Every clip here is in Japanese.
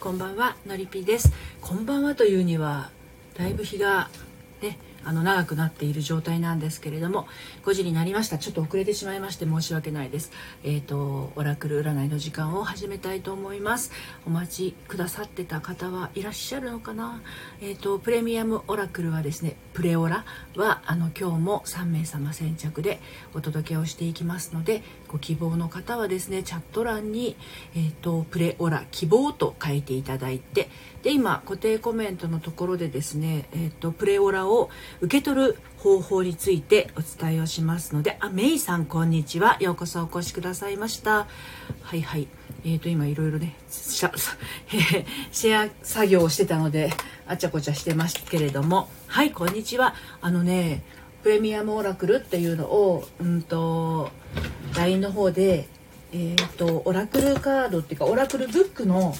こんばんはのりぴです。こんばんはというにはだいぶ日がねあの長くなっている状態なんですけれども5時になりました。ちょっと遅れてしまいまして申し訳ないです。えっ、ー、とオラクル占いの時間を始めたいと思います。お待ちくださってた方はいらっしゃるのかな？えっ、ー、とプレミアムオラクルはですねプレオラはあの今日も3名様先着でお届けをしていきますのでご希望の方はですねチャット欄に、えーと、プレオラ希望と書いていただいてで今固定コメントのところでですね、えーと、プレオラを受け取る方法についてお伝えをしますのであメイさんこんにちは。ようこそお越しくださいました。はいはい。えーと今いろいろね シェア作業をしてたのであちゃこちゃしてますけれども。はいこんにちは。あのねプレミアムオラクルっていうのをうんと LINE の方でえーと、オラクルカードっていうかオラクルブックの、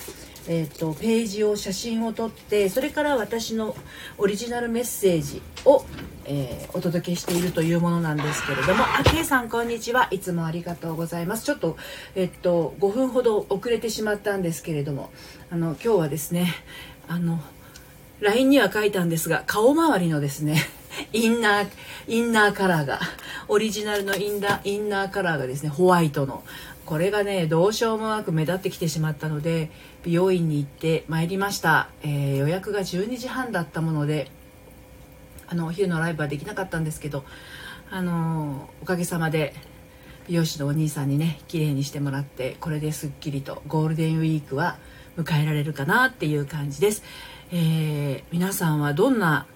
えーと、ページを写真を撮ってそれから私のオリジナルメッセージを、えー、お届けしているというものなんですけれどもあけいさんこんにちは。いつもありがとうございます。ちょっと,、えっ、と5分ほど遅れてしまったんですけれどもあの今日はですねあの LINE には書いたんですが顔周りのですねインナーインナーカラーがオリジナルのインナーインナーカラーがですねホワイトの。これがねどうしようもなく目立ってきてしまったので美容院に行ってまいりました、えー、予約が12時半だったものであのお昼のライブはできなかったんですけどあのおかげさまで美容師のお兄さんにね綺麗にしてもらってこれですっきりとゴールデンウィークは迎えられるかなっていう感じです、えー、皆さんはどんな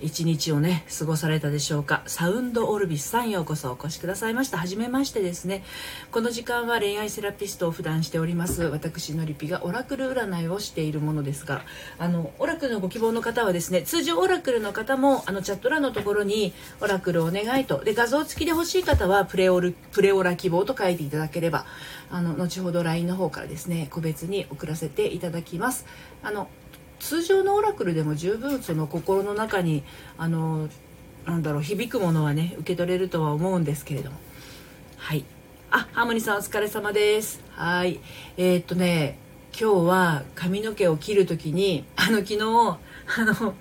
一日をね過ごされたでしょうか。サウンドオルビスさんようこそお越しくださいました。はじめましてですね。この時間は恋愛セラピストを普段しております。私のりぴがオラクル占いをしているものですが。あのオラクルのご希望の方はですね通常オラクルの方もあのチャット欄のところにオラクルお願いとで画像付きで欲しい方はプレオルプレオラ希望と書いていただければあの後ほど LINE の方からですね個別に送らせていただきます。あの通常のオラクルでも十分その心の中にあのなんだろう響くものはね受け取れるとは思うんですけれども。はい。あハーモニーさんお疲れ様です。はい。えー、っとね今日は髪の毛を切る時にあの昨日あの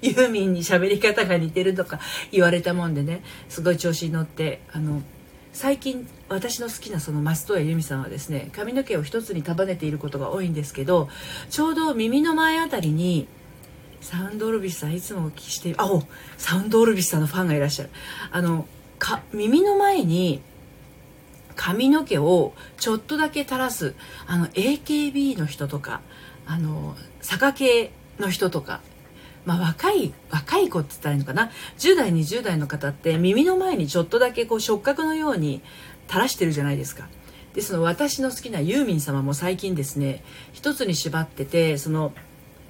ユーミンに喋り方が似てるとか言われたもんでねすごい調子に乗ってあの最近私の好きなその松任谷由実さんはですね髪の毛を一つに束ねていることが多いんですけどちょうど耳の前あたりにサウンドオルビスさんいつもお聞きしてあおサウンドオルビスさんのファンがいらっしゃる。あのか耳の前に髪の毛をちょっとだけ垂らすあの AKB の人とかあの坂系の人とかまあ、若い若い子って言ったらいいのかな？10代20代の方って耳の前にちょっとだけこう触覚のように垂らしてるじゃないですか。でその私の好きなユーミン様も最近ですね一つに縛っててその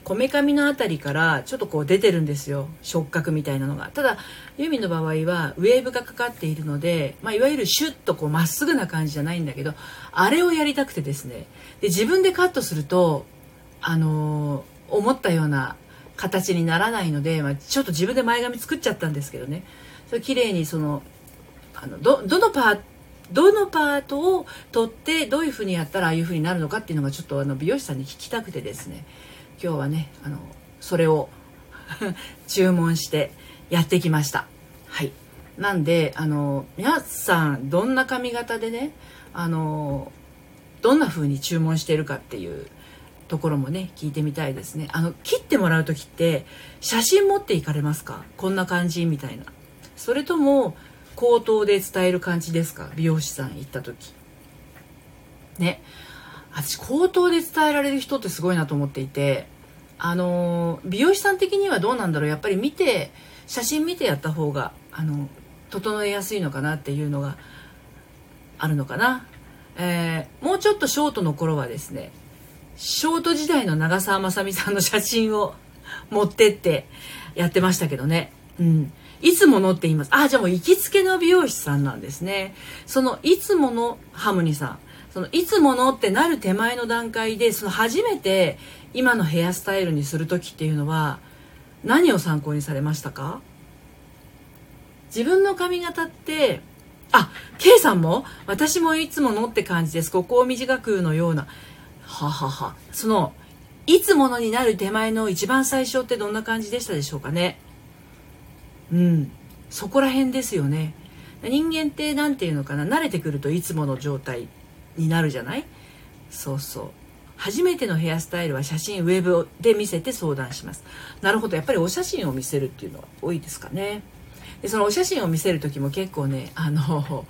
こめかみの辺りからちょっとこう出てるんですよ。触覚みたいなのが。ただユーミンの場合はウェーブがかかっているので、まあ、いわゆるシュッとこうまっすぐな感じじゃないんだけどあれをやりたくてですね。で自分でカットするとあのー、思ったような形にならないので、まあ、ちょっと自分で前髪作っちゃったんですけどね。それ綺麗にそのあのどどのパートどのパートを取ってどういうふうにやったらああいうふうになるのかっていうのがちょっとあの美容師さんに聞きたくてですね。今日はねあのそれを 注文してやってきました。はい。なんであの皆さんどんな髪型でねあのどんな風に注文してるかっていうところもね聞いてみたいですね。あの切ってもらう時って写真持っていかれますか？こんな感じみたいな。それとも口頭で伝える感じですか？美容師さん行った時。ね。私口頭で伝えられる人ってすごいなと思っていてあの美容師さん的にはどうなんだろう？やっぱり見て写真見てやった方があの整えやすいのかなっていうのがあるのかな、えー、もうちょっとショートの頃はですねショート時代の長澤まさみさんの写真を持ってってやってましたけどね。うん。いつものって言います。あ、じゃあもう行きつけの美容師さんなんですね。そのいつものハムニさん。そのいつものってなる手前の段階で、その初めて今のヘアスタイルにする時っていうのは何を参考にされましたか？自分の髪型ってあ、K さんも？私もいつものって感じです。ここを短くのような。ははは。そのいつものになる手前の一番最初ってどんな感じでしたでしょうかね。うん。そこら辺ですよね。人間って何て言うのかな。慣れてくるといつもの状態になるじゃない？そうそう。初めてのヘアスタイルは写真ウェブで見せて相談します。なるほど。やっぱりお写真を見せるっていうのは多いですかね。でそのお写真を見せる時も結構ねあの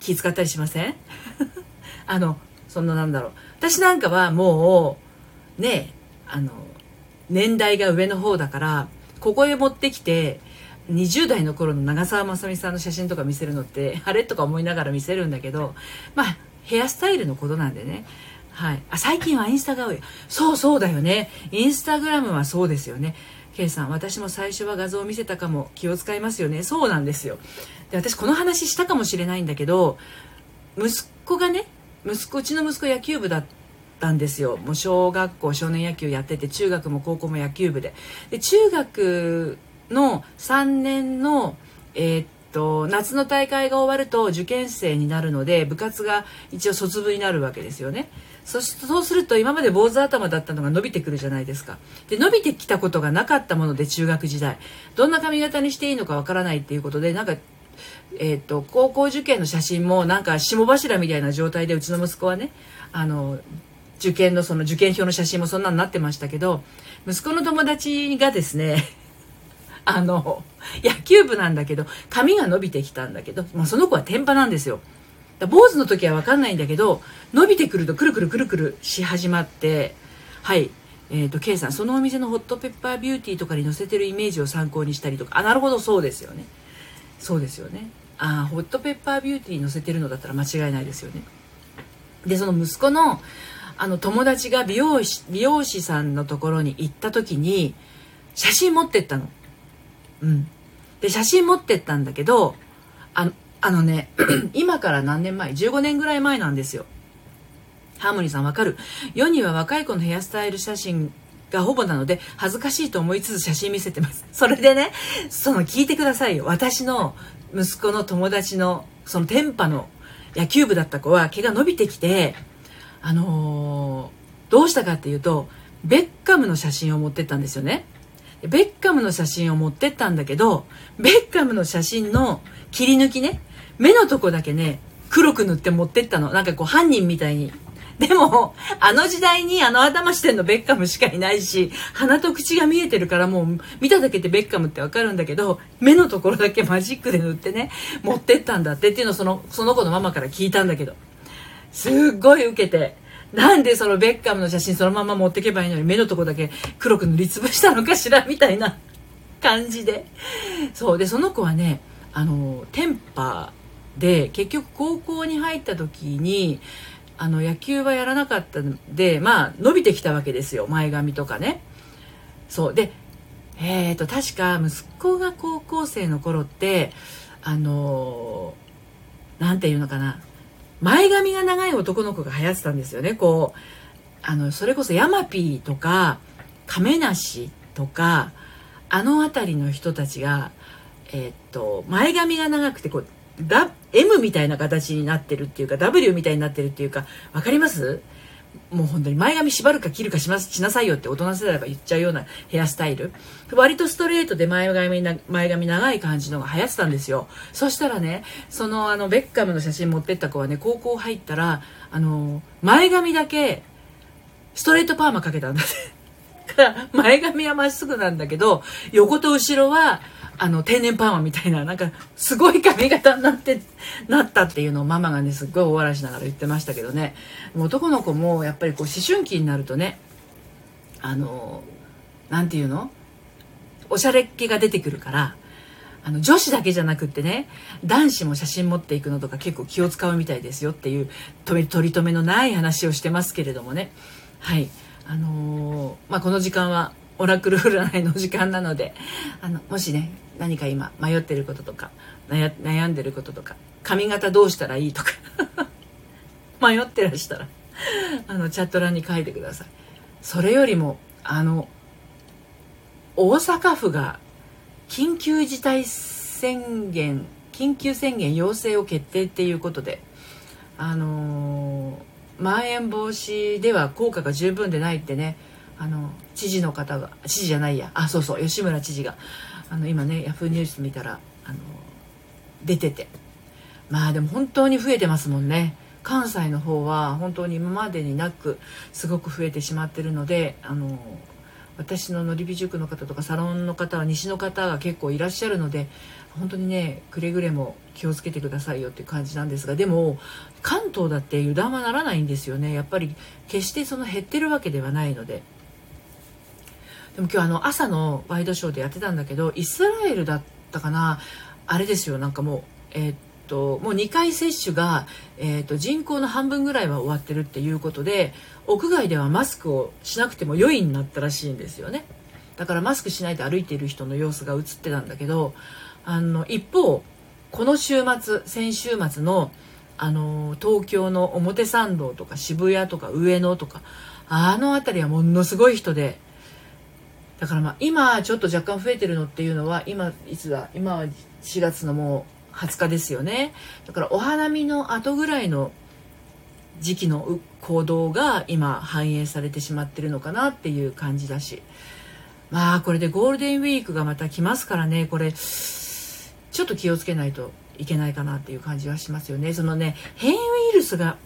気遣ったりしません？あのそんななんだろう。私なんかはもうねあの年代が上の方だからここへ持ってきて20代の頃の長澤まさみさんの写真とか見せるのってあれとか思いながら見せるんだけどまあヘアスタイルのことなんでね。はい、あ最近はインスタが多い。そうそうだよね。インスタグラムはそうですよね。K さん私も最初は画像を見せたかも気を使いますよね。そうなんですよ。で私この話したかもしれないんだけど息子がね息子うちの息子野球部だったんですよ。もう小学校少年野球やってて中学も高校も野球部で。で中学の3年のえー、っと夏の大会が終わると受験生になるので部活が一応卒部になるわけですよね。そそうすると今まで坊主頭だったのが伸びてくるじゃないですか。で伸びてきたことがなかったもので中学時代。どんな髪型にしていいのかわからないっていうことでなんかえーと、高校受験の写真もなんか霜柱みたいな状態でうちの息子はねあの受験のその受験票の写真もそんなになってましたけど息子の友達がですね あの野球部なんだけど髪が伸びてきたんだけど、まあ、その子は天パなんですよ。坊主の時は分かんないんだけど伸びてくるとくるくるくるくるし始まってはいえーと、K さんそのお店のホットペッパービューティーとかに載せてるイメージを参考にしたりとか。あなるほどそうですよね。そうですよね。ああホットペッパービューティー載せてるのだったら間違いないですよね。でその息子のあの友達が美容師美容師さんのところに行った時に写真持ってったの。うん。で写真持ってったんだけどあのあのね 今から何年前？15年ぐらい前なんですよ。ハーモニーさんわかる？世には若い子のヘアスタイル写真がほぼなので恥ずかしいと思いつつ写真見せてます。それでねその聞いてくださいよ。私の息子の友達のその天パの野球部だった子は毛が伸びてきてあのー、どうしたかっていうとベッカムの写真を持ってったんですよね。ベッカムの写真を持ってったんだけどベッカムの写真の切り抜きね目のとこだけね黒く塗って持ってったの。なんかこう犯人みたいにでも、あの時代にあの頭してんのベッカムしかいないし、鼻と口が見えてるからもう見ただけでベッカムってわかるんだけど、目のところだけマジックで塗ってね、持ってったんだってっていうのをその、その子のママから聞いたんだけど、すっごい受けて、なんでそのベッカムの写真そのまま持ってけばいいのに目のとこだけ黒く塗りつぶしたのかしらみたいな感じで。そう。で、その子はね、あの、テンパで結局高校に入った時に、あの野球はやらなかったのでまあ伸びてきたわけですよ。前髪とかね。そう。でえっ、ー、と確か息子が高校生の頃ってあの何て言うのかな。前髪が長い男の子が流行ってたんですよね。こうあのそれこそヤマピーとか亀梨とかあの辺りの人たちがえっ、ー、と前髪が長くてこうだ M みたいな形になってるっていうか W みたいになってるっていうか分かります？もう本当に前髪縛るか切るかしますしなさいよって大人世代が言っちゃうようなヘアスタイル。割とストレートで前髪な前髪長い感じのが流行ってたんですよ。そしたらねそのあのベッカムの写真持ってった子はね高校入ったらあの前髪だけストレートパーマかけたんだって。前髪はまっすぐなんだけど横と後ろはあの天然パーマみたいななんかすごい髪型になってなったっていうのをママがねすっごい大笑いしながら言ってましたけどね。男の子もやっぱりこう思春期になるとねあの何て言うの？おしゃれっ気が出てくるからあの女子だけじゃなくってね男子も写真持っていくのとか結構気を使うみたいですよっていう取り留めのない話をしてますけれどもね。はい。あのー、まあ、この時間はオラクル占いの時間なのであのもしね何か今迷ってることとか悩んでることとか髪型どうしたらいいとか。迷ってらしたらあのチャット欄に書いてください。それよりもあの大阪府が緊急事態宣言緊急宣言要請を決定っていうことであのー、まん延防止では効果が十分でないってねあの知事の方が知事じゃないや。あそうそう吉村知事があの今ねヤフーニュース見たらあの出てて。まあでも本当に増えてますもんね。関西の方は本当に今までになくすごく増えてしまってるのであの私ののりび塾の方とかサロンの方は西の方が結構いらっしゃるので本当にねくれぐれも気をつけてくださいよっていう感じなんですがでも関東だって油断はならないんですよね。やっぱり決してその減ってるわけではないので。でも今日あの朝のワイドショーでやってたんだけどイスラエルだったかな。あれですよなんかもうえー、っともう2回接種が、えー、っと人口の半分ぐらいは終わってるっていうことで屋外ではマスクをしなくても良いになったらしいんですよね。だからマスクしないで歩いている人の様子が映ってたんだけどあの一方この週末先週末のあの東京の表参道とか渋谷とか上野とかあの辺りはものすごい人でだからまあ今ちょっと若干増えてるのっていうのは今いつだ今は4月のもう20日ですよね。だからお花見の後ぐらいの時期の行動が今反映されてしまってるのかなっていう感じだし。まあこれでゴールデンウィークがまた来ますからね。これちょっと気をつけないといけないかなっていう感じはしますよね。そのね変異ウイルスが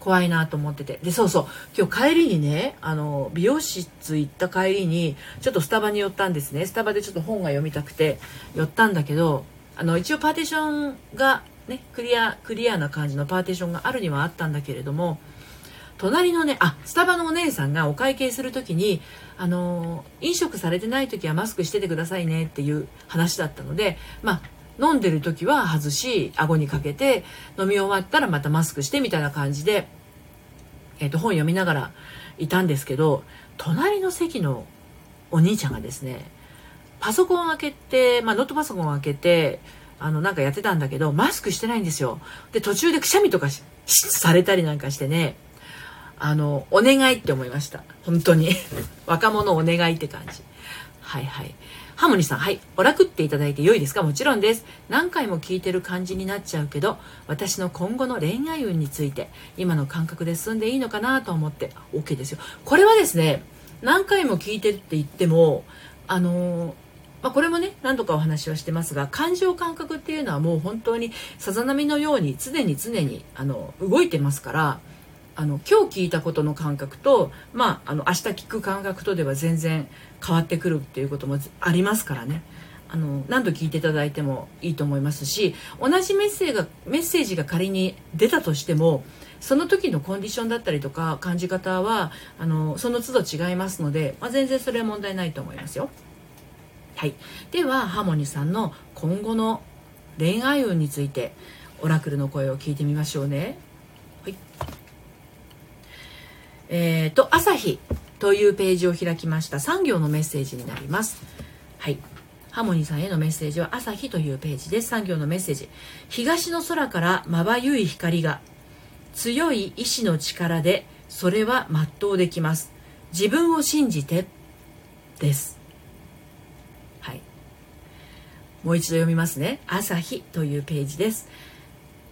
怖いなと思ってて。でそうそう。今日帰りにねあの美容室行った帰りにちょっとスタバに寄ったんですね。スタバでちょっと本が読みたくて寄ったんだけどあの一応パーティションがねクリアクリアな感じのパーティションがあるにはあったんだけれども隣のねあスタバのお姉さんがお会計する時にあの飲食されてない時はマスクしててくださいねっていう話だったのでまあ飲んでる時は外し顎にかけて飲み終わったらまたマスクしてみたいな感じで、えー、と本読みながらいたんですけど隣の席のお兄ちゃんがですねパソコン開けて、まあ、ノートパソコン開けてあのなんかやってたんだけどマスクしてないんですよ。で途中でくしゃみとかされたりなんかしてね。あのお願いって思いました。本当に。若者お願いって感じ。はいはい。ハモニさん、はい。オラクっていただいて良いですか？もちろんです。何回も聞いてる感じになっちゃうけど、私の今後の恋愛運について、今の感覚で進んでいいのかなと思って、OK ですよ。これはですね、何回も聞いてるって言っても、あのーまあ、これもね何度かお話はしてますが感情感覚っていうのはもう本当にさざ波のように常に常にあの動いてますからあの今日聞いたことの感覚と、まあ、あの明日聞く感覚とでは全然変わってくるっていうこともありますからねあの何度聞いていただいてもいいと思いますし同じメッセージがメッセージが仮に出たとしてもその時のコンディションだったりとか感じ方はあのその都度違いますので、まあ、全然それは問題ないと思いますよ。はい、ではハーモニーさんの今後の恋愛運についてオラクルの声を聞いてみましょうね。はいえーと、朝日というページを開きました産業のメッセージになります。はい。ハモニーさんへのメッセージは朝日というページです。産業のメッセージ。東の空からまばゆい光が強い意志の力でそれは全うできます。自分を信じてです。はい。もう一度読みますね。朝日というページです。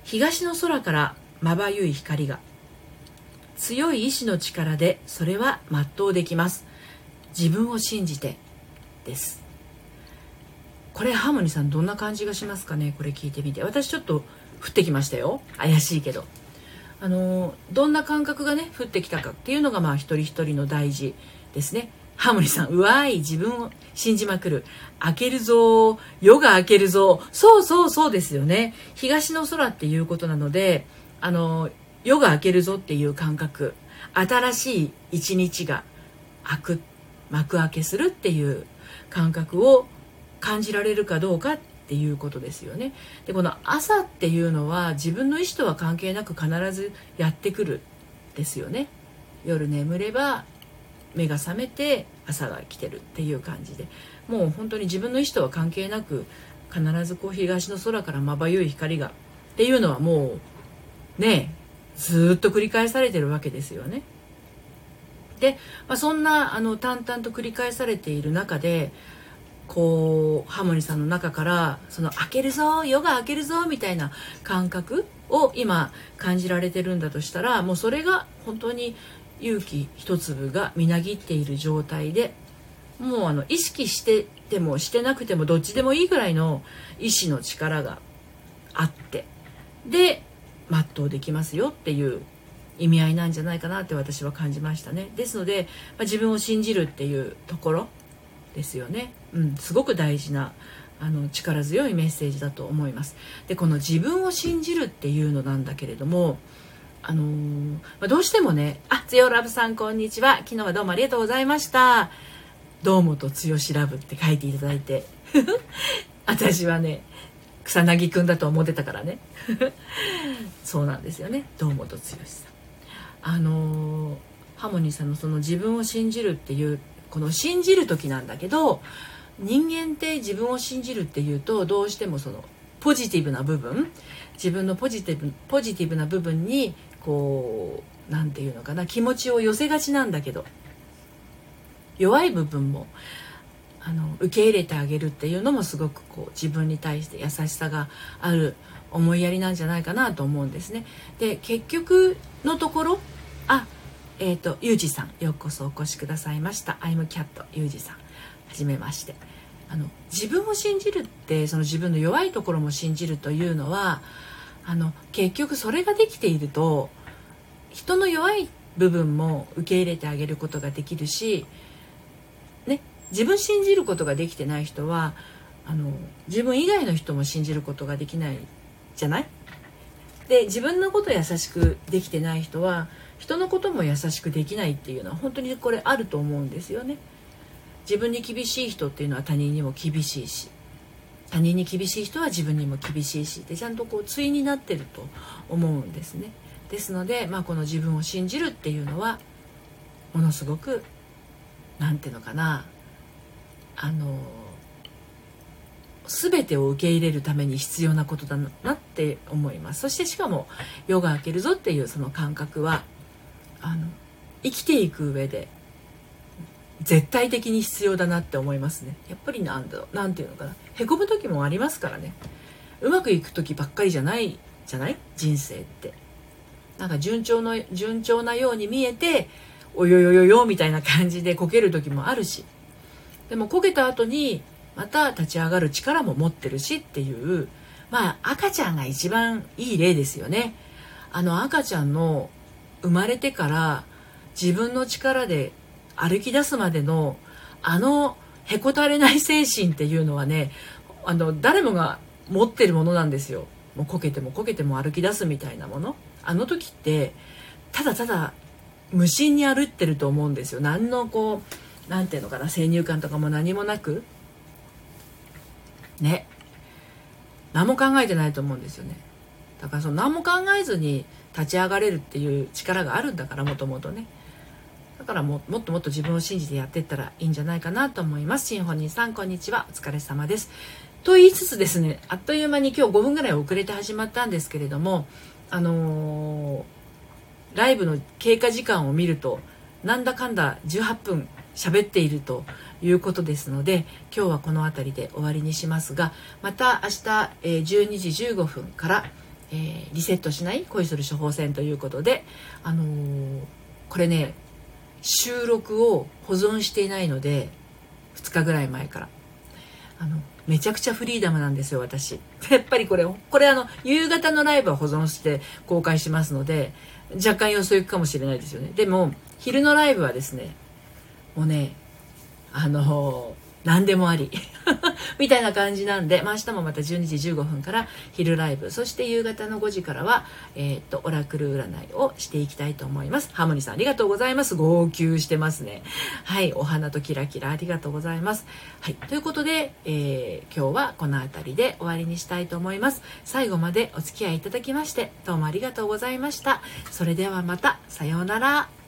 東の空からまばゆい光が。強い意志の力でそれは全うできます。自分を信じてです。これハーモニーさんどんな感じがしますかね？これ聞いてみて。私ちょっと降ってきましたよ。怪しいけど。あのどんな感覚がね降ってきたかっていうのがまあ一人一人の大事ですね。ハーモニーさん、うわい、自分を信じまくる。開けるぞ、夜が明けるぞ。そうそうそうですよね。東の空っていうことなので、あの、夜が明けるぞっていう感覚新しい一日が開く幕開けするっていう感覚を感じられるかどうかっていうことですよね。でこの朝っていうのは自分の意思とは関係なく必ずやってくるですよね。夜眠れば目が覚めて朝が来てるっていう感じでもう本当に自分の意思とは関係なく必ずこう東の空からまばゆい光がっていうのはもうねずっと繰り返されてるわけですよね。で、まあ、そんなあの淡々と繰り返されている中でこうハモニさんの中からその開けるぞ夜が明けるぞみたいな感覚を今感じられてるんだとしたらもうそれが本当に勇気一粒がみなぎっている状態でもうあの意識しててもしてなくてもどっちでもいいぐらいの意志の力があってで全うできますよっていう意味合いなんじゃないかなって私は感じましたね。ですので、まあ、自分を信じるっていうところですよね、うん、すごく大事なあの力強いメッセージだと思います。でこの自分を信じるっていうのなんだけれどもあのー、ま、どうしてもねあつよラブさんこんにちは。昨日はどうもありがとうございました。堂本剛ラブって書いていただいて。私はね草薙くんだと思ってたからね。そうなんですよね。堂本剛さん。あのー、ハモニーさんのその自分を信じるっていうこの信じる時なんだけど人間って自分を信じるっていうとどうしてもそのポジティブな部分自分のポジティブポジティブな部分にこう何て言うのかな気持ちを寄せがちなんだけど弱い部分もあの受け入れてあげるっていうのもすごくこう自分に対して優しさがある思いやりなんじゃないかなと思うんですね。で結局のところあえっ、ー、とゆうじさんようこそお越しくださいましたアイムキャットゆうじさんはじめましてあの自分を信じるってその自分の弱いところも信じるというのはあの結局それができていると人の弱い部分も受け入れてあげることができるしね自分信じることができてない人はあの自分以外の人も信じることができないじゃない？で自分のこと優しくできてない人は人のことも優しくできないっていうのは本当にこれあると思うんですよね。自分に厳しい人っていうのは他人にも厳しいし他人に厳しい人は自分にも厳しいしでちゃんとこう対になってると思うんですね。ですので、まあ、この自分を信じるっていうのはものすごく何て言うのかなあの全てを受け入れるために必要なことだなって思いますそしてしかも夜が明けるぞっていうその感覚はあの生きていく上で絶対的に必要だなって思いますね。やっぱりなんだろう何て言うのかな。へこむ時もありますからね。うまくいく時ばっかりじゃないじゃない？人生って。なんか順調の順調なように見えておよよよよみたいな感じでこける時もあるし。でも焦げた後にまた立ち上がる力も持ってるしっていうまあ赤ちゃんが一番いい例ですよね。あの赤ちゃんの生まれてから自分の力で歩き出すまでのあのへこたれない精神っていうのはねあの誰もが持ってるものなんですよ。もうこけてもこけても歩き出すみたいなもの。あの時ってただただ無心に歩いてると思うんですよ。何のこう何て言うのかな先入観とかも何もなく。ね。何も考えてないと思うんですよね。だからその何も考えずに立ち上がれるっていう力があるんだからもともとね。だからももっともっと自分を信じてやっていったらいいんじゃないかなと思います。シンフォニーさんこんにちは。お疲れ様です。と言いつつですねあっという間に今日5分ぐらい遅れて始まったんですけれどもあのー、ライブの経過時間を見るとなんだかんだ18分喋っているということですので今日はこの辺りで終わりにしますがまた明日、えー、12時15分から、えー、リセットしない恋する処方箋ということで、あのー、これね収録を保存していないので2日ぐらい前から。あのめちゃくちゃフリーダムなんですよ私。やっぱりこれこれあの夕方のライブは保存して公開しますので若干予想いくかもしれないですよね。でも昼のライブはですねもうねあの何でもあり。みたいな感じなんで、まあ、明日もまた12時15分から昼ライブ。そして夕方の5時からは、えー、っとオラクル占いをしていきたいと思います。ハーモニーさんありがとうございます。号泣してますね。はいお花とキラキラありがとうございます。はいということで、えー、今日はこの辺りで終わりにしたいと思います。最後までお付き合いいただきましてどうもありがとうございました。それではまたさようなら。